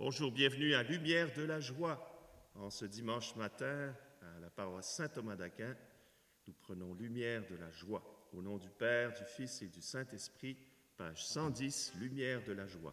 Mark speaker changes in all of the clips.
Speaker 1: Bonjour, bienvenue à Lumière de la Joie. En ce dimanche matin, à la paroisse Saint-Thomas d'Aquin, nous prenons Lumière de la Joie. Au nom du Père, du Fils et du Saint-Esprit, page 110, Lumière de la Joie.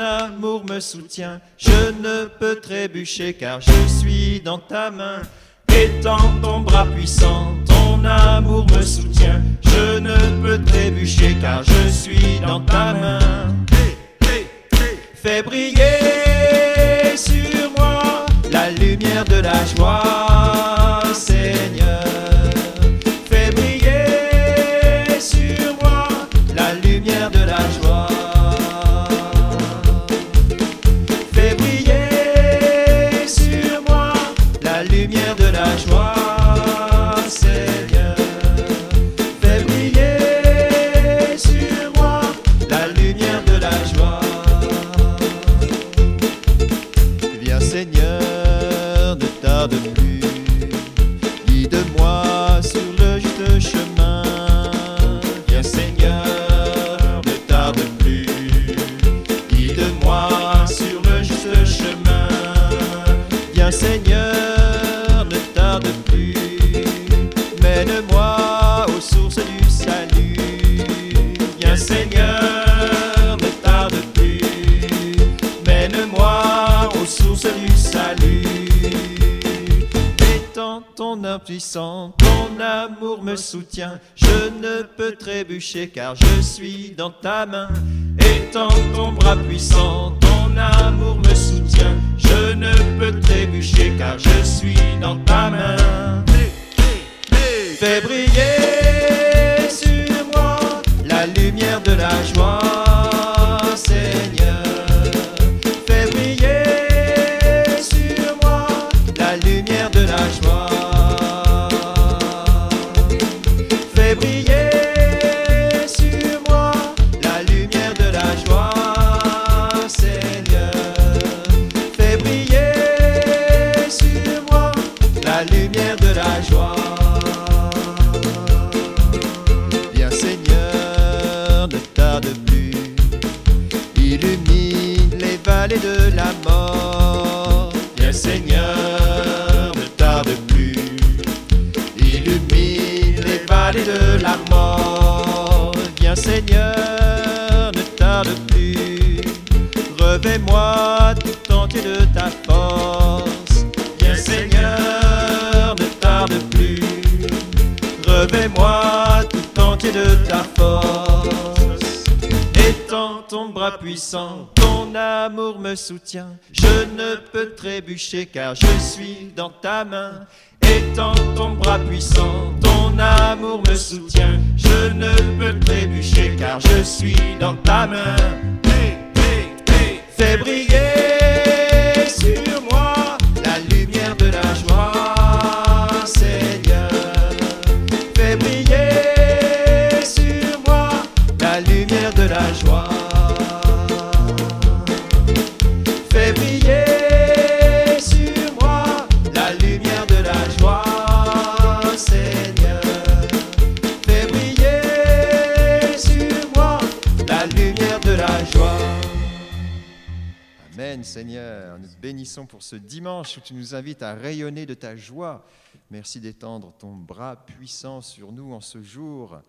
Speaker 2: amour me soutient. Je ne peux trébucher car je suis dans ta main. Étends ton bras puissant, ton amour me soutient. Je ne peux trébucher car je suis dans ta main. Fais briller sur moi la lumière de la joie, puissant, ton amour me soutient. Je ne peux trébucher car je suis dans ta main. Étends ton bras puissant, ton amour me soutient. Je ne peux trébucher car je suis dans ta main. Fais briller sur moi la lumière de la joie. Seigneur, ne tarde plus. Revais-moi tout entier de ta force. Étends ton bras puissant ton amour me soutient. Je ne peux trébucher car je suis dans ta main. Étends ton bras puissant, ton amour me soutient. Je ne peux trébucher car je suis dans ta main. Fais briller sur moi la lumière de la joie. Seigneur.
Speaker 3: Nous te bénissons pour ce dimanche où tu nous invites à rayonner de ta joie. Merci d'étendre ton bras puissant sur nous en ce jour,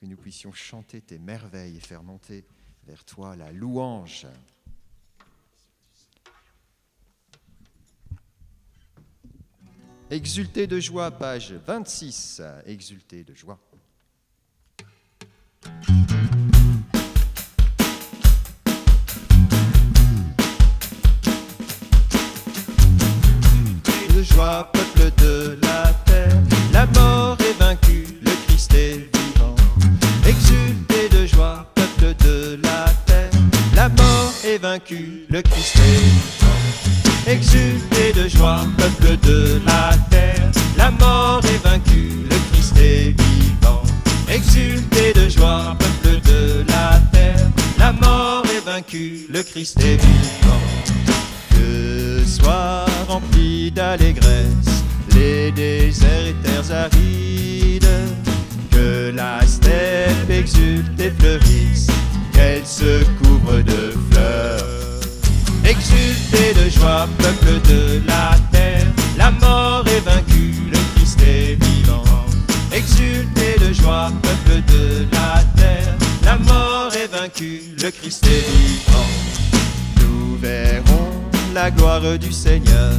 Speaker 3: que nous puissions chanter tes merveilles et faire monter vers toi la louange. Exulter de joie, page 26. Exulter de joie,
Speaker 2: le Christ est vivant. Que soient remplis d'allégresse les déserts et terres arides. Que la steppe exulte et fleurisse, qu'elle se couvre de fleurs. Exultez de joie, peuple de la terre, la mort est vaincue, le Christ est vivant. Exultez de joie, peuple de la terre, la mort est vaincue, le Christ est vivant. Nous verrons la gloire du Seigneur,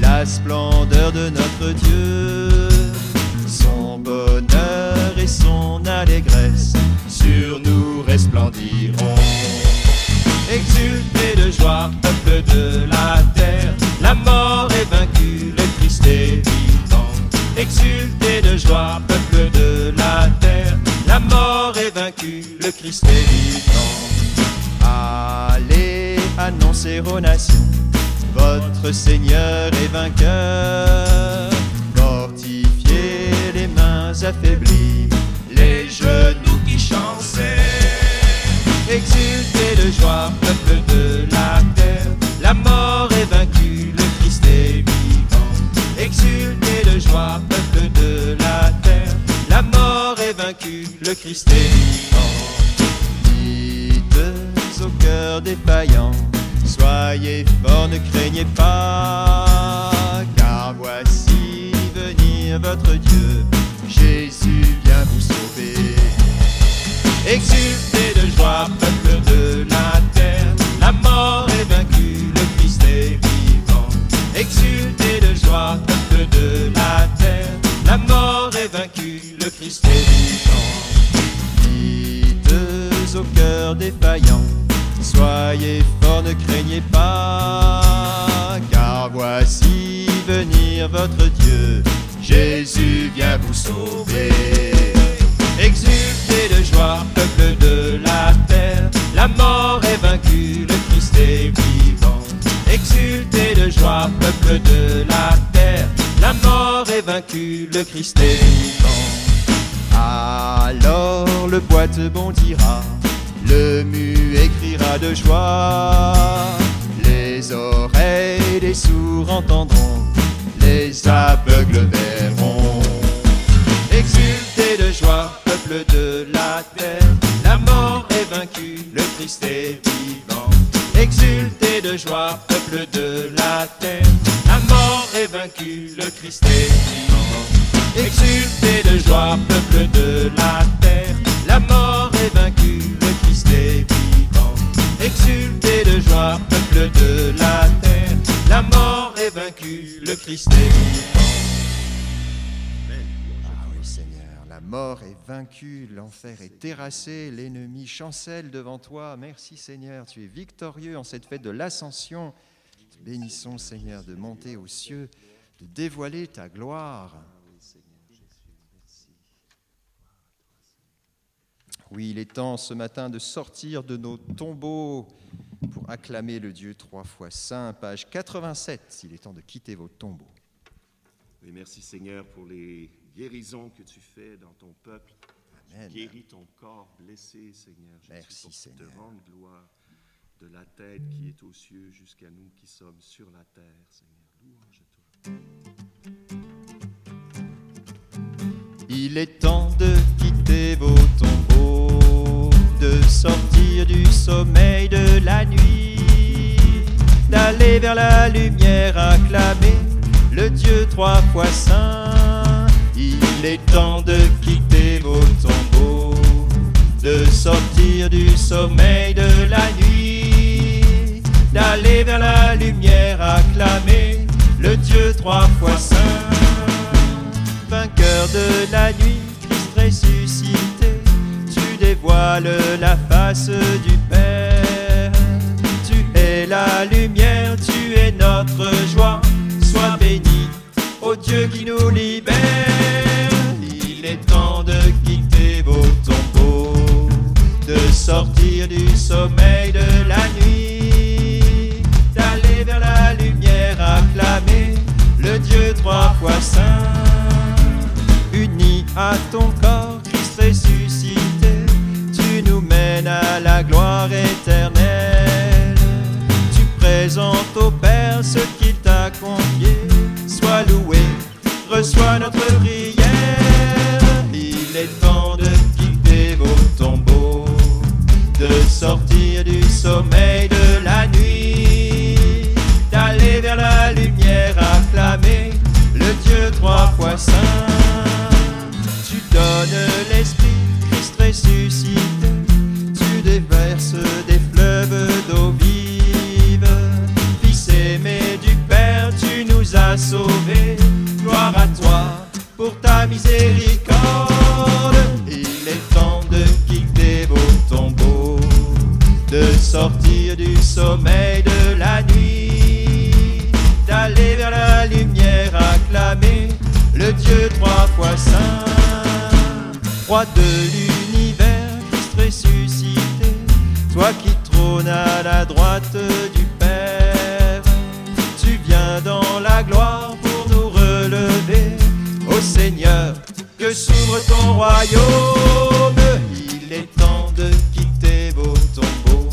Speaker 2: la splendeur de notre Dieu, son bonheur et son allégresse sur nous resplendiront. Exultez de joie, peuple de la terre, la mort est vaincue, le Christ est vivant. Exultez de joie, peuple Christ vivant. Allez annoncer aux nations, votre Seigneur est vainqueur. Mortifiez les mains affaiblies, les genoux qui chançaient. Exultez de joie, craignez pas, Alors le boite bondira, le muet criera de joie, les oreilles des sourds entendront, les aveugles verront. Exultez de joie, peuple de la terre, la mort est vaincue, le Christ est vivant. Exultez de joie, peuple de la terre, la mort est vaincue, le Christ est vivant. Peuple de la terre, la mort est vaincue, le Christ est vivant. Exultez de joie, peuple de la terre, la mort est vaincue, le Christ est vivant.
Speaker 3: Ah oui, Seigneur, la mort est vaincue, l'enfer est terrassé, l'ennemi chancelle devant toi. Merci, Seigneur, tu es victorieux en cette fête de l'ascension. Bénissons, Seigneur, de monter aux cieux, de dévoiler ta gloire. Oui, il est temps ce matin de sortir de nos tombeaux pour acclamer le Dieu trois fois saint. Page 87, il est temps de quitter vos tombeaux.
Speaker 1: Et merci Seigneur pour les guérisons que tu fais dans ton peuple.
Speaker 3: Amen.
Speaker 1: Tu guéris ton corps blessé, Seigneur. Jésus,
Speaker 3: Merci, Seigneur.
Speaker 1: te rendre gloire de la tête qui est aux cieux jusqu'à nous qui sommes sur la terre, Seigneur. Louange à toi.
Speaker 2: Il est temps de quitter vos tombeaux, de sortir du sommeil de la nuit, d'aller vers la lumière acclamer le Dieu trois fois saint. Il est temps de quitter vos tombeaux, de sortir du sommeil de la nuit, d'aller vers la lumière acclamer le Dieu trois fois saint. Vainqueur de la nuit, tu dévoiles la face du Père. Tu es la lumière, tu es notre joie, sois béni, Dieu qui nous libère. Il est temps de quitter vos tombeaux, de sortir du sommeil de la nuit, d'aller vers la lumière, acclamer pour ta miséricorde. Il est temps de quitter vos tombeaux, de sortir du sommeil de la nuit, d'aller vers la lumière, acclamer le Dieu trois fois saint. Roi de l'univers, Christ ressuscité, toi qui trônes à la droite du Père, tu viens dans la gloire royaume, il est temps de quitter vos tombeaux,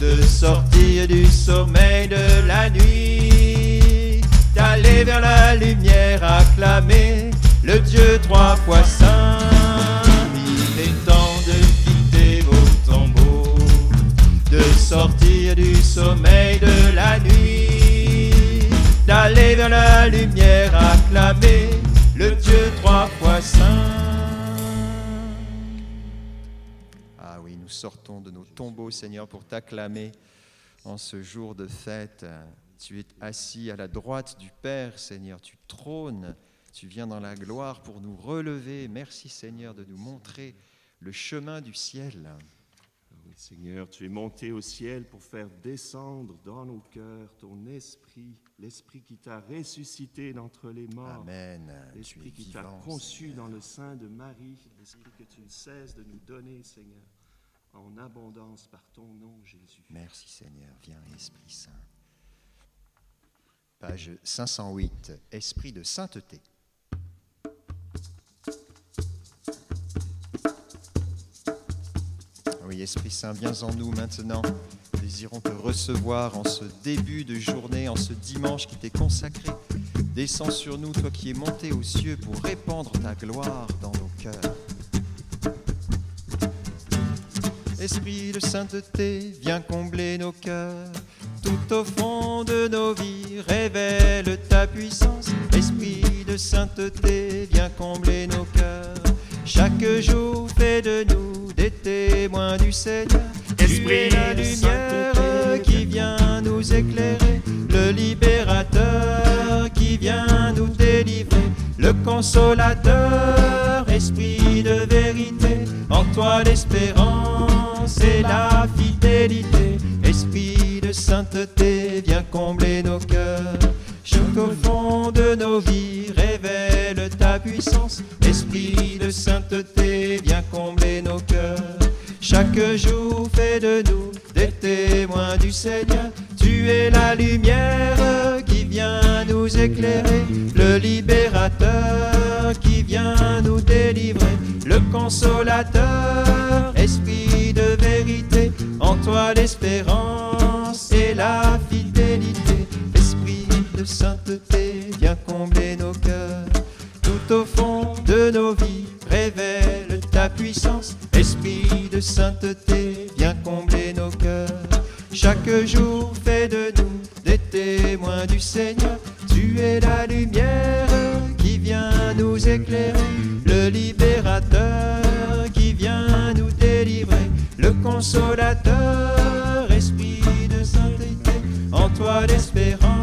Speaker 2: de sortir du sommeil de la nuit, d'aller vers la lumière, acclamer le Dieu trois fois saint. Il est temps de quitter vos tombeaux, de sortir du sommeil de la nuit, d'aller vers la lumière, acclamer le Dieu trois fois saint.
Speaker 3: Oui, nous sortons de nos tombeaux, Seigneur, pour t'acclamer en ce jour de fête. Tu es assis à la droite du Père, Seigneur, tu trônes, tu viens dans la gloire pour nous relever. Merci, Seigneur, de nous montrer le chemin du ciel.
Speaker 1: Oui, Seigneur, tu es monté au ciel pour faire descendre dans nos cœurs ton esprit, l'esprit qui t'a ressuscité d'entre les morts.
Speaker 3: Amen.
Speaker 1: L'esprit qui t'a conçu
Speaker 3: Seigneur.
Speaker 1: dans le sein de Marie, l'esprit que tu ne cesses de nous donner, Seigneur, en abondance par ton nom, Jésus.
Speaker 3: Merci, Seigneur. Viens, Esprit Saint. Page 508, Esprit de sainteté. Oui, Esprit Saint, viens en nous maintenant. Nous désirons te recevoir en ce début de journée, en ce dimanche qui t'est consacré. Descends sur nous, toi qui es monté aux cieux pour répandre ta gloire dans nos cœurs. Esprit de sainteté, viens combler nos cœurs. Tout au fond de nos vies, révèle ta puissance. Esprit de sainteté, viens combler nos cœurs. Chaque jour, fais de nous des témoins du Seigneur. tu
Speaker 1: Esprit
Speaker 3: es la
Speaker 1: de
Speaker 3: lumière
Speaker 1: sainteté,
Speaker 3: qui vient nous éclairer, le libérateur qui vient nous délivrer, le consolateur, esprit de vérité, en toi l'espérance la fidélité, esprit de sainteté, viens combler nos cœurs. Chaque au fond de nos vies, révèle ta puissance, esprit de sainteté, viens combler nos cœurs. Chaque jour, fais de nous des témoins du Seigneur. Tu es la lumière qui vient nous éclairer, le libérateur qui vient nous délivrer, consolateur, esprit de vérité, en toi l'espérance et la fidélité. Esprit de sainteté, viens combler nos cœurs. Tout au fond de nos vies, révèle ta puissance. Esprit de sainteté, viens combler nos cœurs. Chaque jour, fais de nous des témoins du Seigneur. Tu es la lumière le libérateur qui vient nous délivrer, le consolateur, esprit de sainteté, en toi l'espérance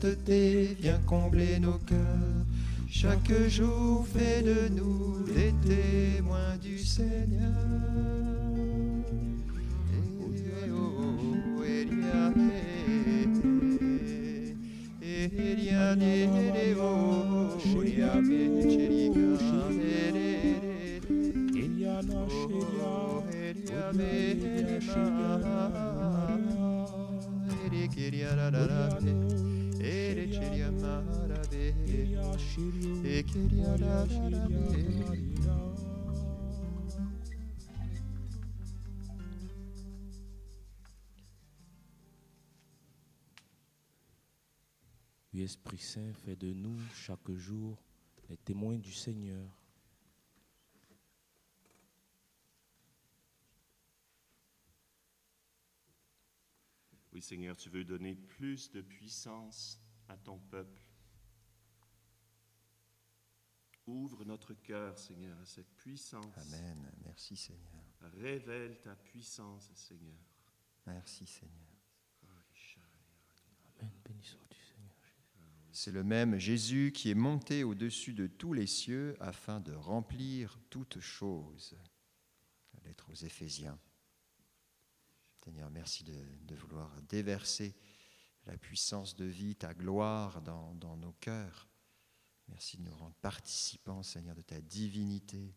Speaker 3: sainteté, viens combler nos cœurs.
Speaker 2: Chaque jour, fais de nous des témoins du Seigneur.
Speaker 3: Oui, Esprit Saint, fais de nous chaque jour les témoins du Seigneur.
Speaker 1: Oui, Seigneur, tu veux donner plus de puissance à ton peuple. Ouvre notre cœur, Seigneur, à cette puissance.
Speaker 2: Amen. Merci Seigneur.
Speaker 1: Révèle ta puissance, Seigneur.
Speaker 2: Merci Seigneur.
Speaker 3: Amen. Béni sois-tu, Seigneur.
Speaker 2: C'est le même Jésus qui est monté au-dessus de tous les cieux afin de remplir toutes choses. La lettre aux Éphésiens. Seigneur, merci de, de vouloir déverser la puissance de vie, ta gloire dans, dans nos cœurs. Merci de nous rendre participants, Seigneur, de ta divinité,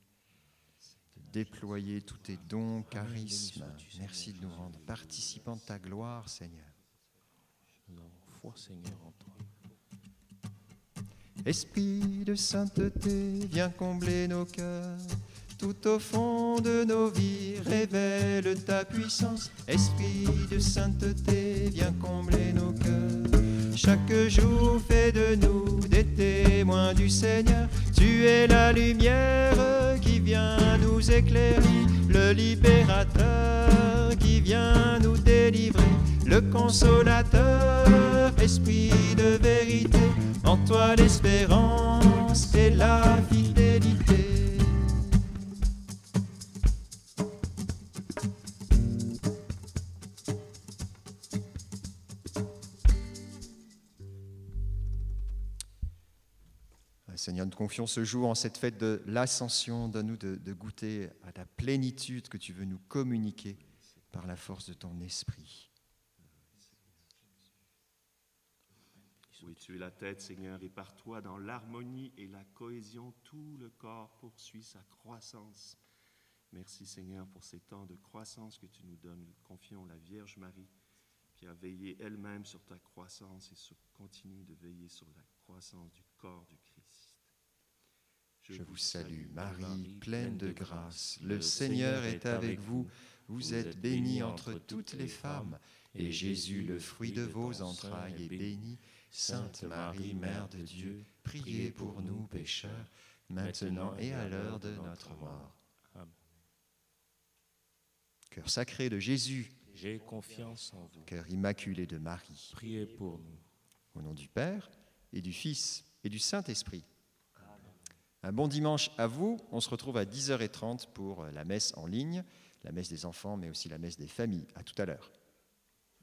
Speaker 2: de déployer tous tes dons, charismes. Merci de nous rendre participants de ta gloire, Seigneur.
Speaker 3: Foi, Seigneur, en toi.
Speaker 2: Esprit de sainteté, viens combler nos cœurs. Tout au fond de nos vies, révèle ta puissance. Esprit de sainteté, viens combler nos cœurs. Chaque jour, fais de nous des témoins du Seigneur. Tu es la lumière qui vient nous éclairer, le libérateur qui vient nous délivrer, le consolateur, esprit de vérité. En toi l'espérance et la fidélité. Seigneur, nous confions ce jour en cette fête de l'ascension. Donne-nous de, goûter à la plénitude que tu veux nous communiquer par la force de ton esprit.
Speaker 1: Oui, tu es la tête, Seigneur, et par toi, dans l'harmonie et la cohésion, tout le corps poursuit sa croissance. Merci, Seigneur, pour ces temps de croissance que tu nous donnes. Nous confions la Vierge Marie, qui a veillé elle-même sur ta croissance et continue de veiller sur la croissance du corps du Christ.
Speaker 2: Je vous salue, Marie, pleine de grâce. Le Seigneur est avec vous. Vous êtes bénie entre toutes les femmes, et Jésus, le fruit de vos entrailles, est béni. Sainte Marie, Mère de Dieu, priez pour nous pécheurs, maintenant et à l'heure de notre mort.
Speaker 3: Amen.
Speaker 2: Cœur sacré de Jésus,
Speaker 3: J'ai confiance en vous.
Speaker 2: cœur immaculé de Marie,
Speaker 3: Priez pour nous.
Speaker 2: au nom du Père et du Fils et du Saint-Esprit. Un bon dimanche à vous. On se retrouve à 10h30 pour la messe en ligne, la messe des enfants, mais aussi la messe des familles. À tout à l'heure.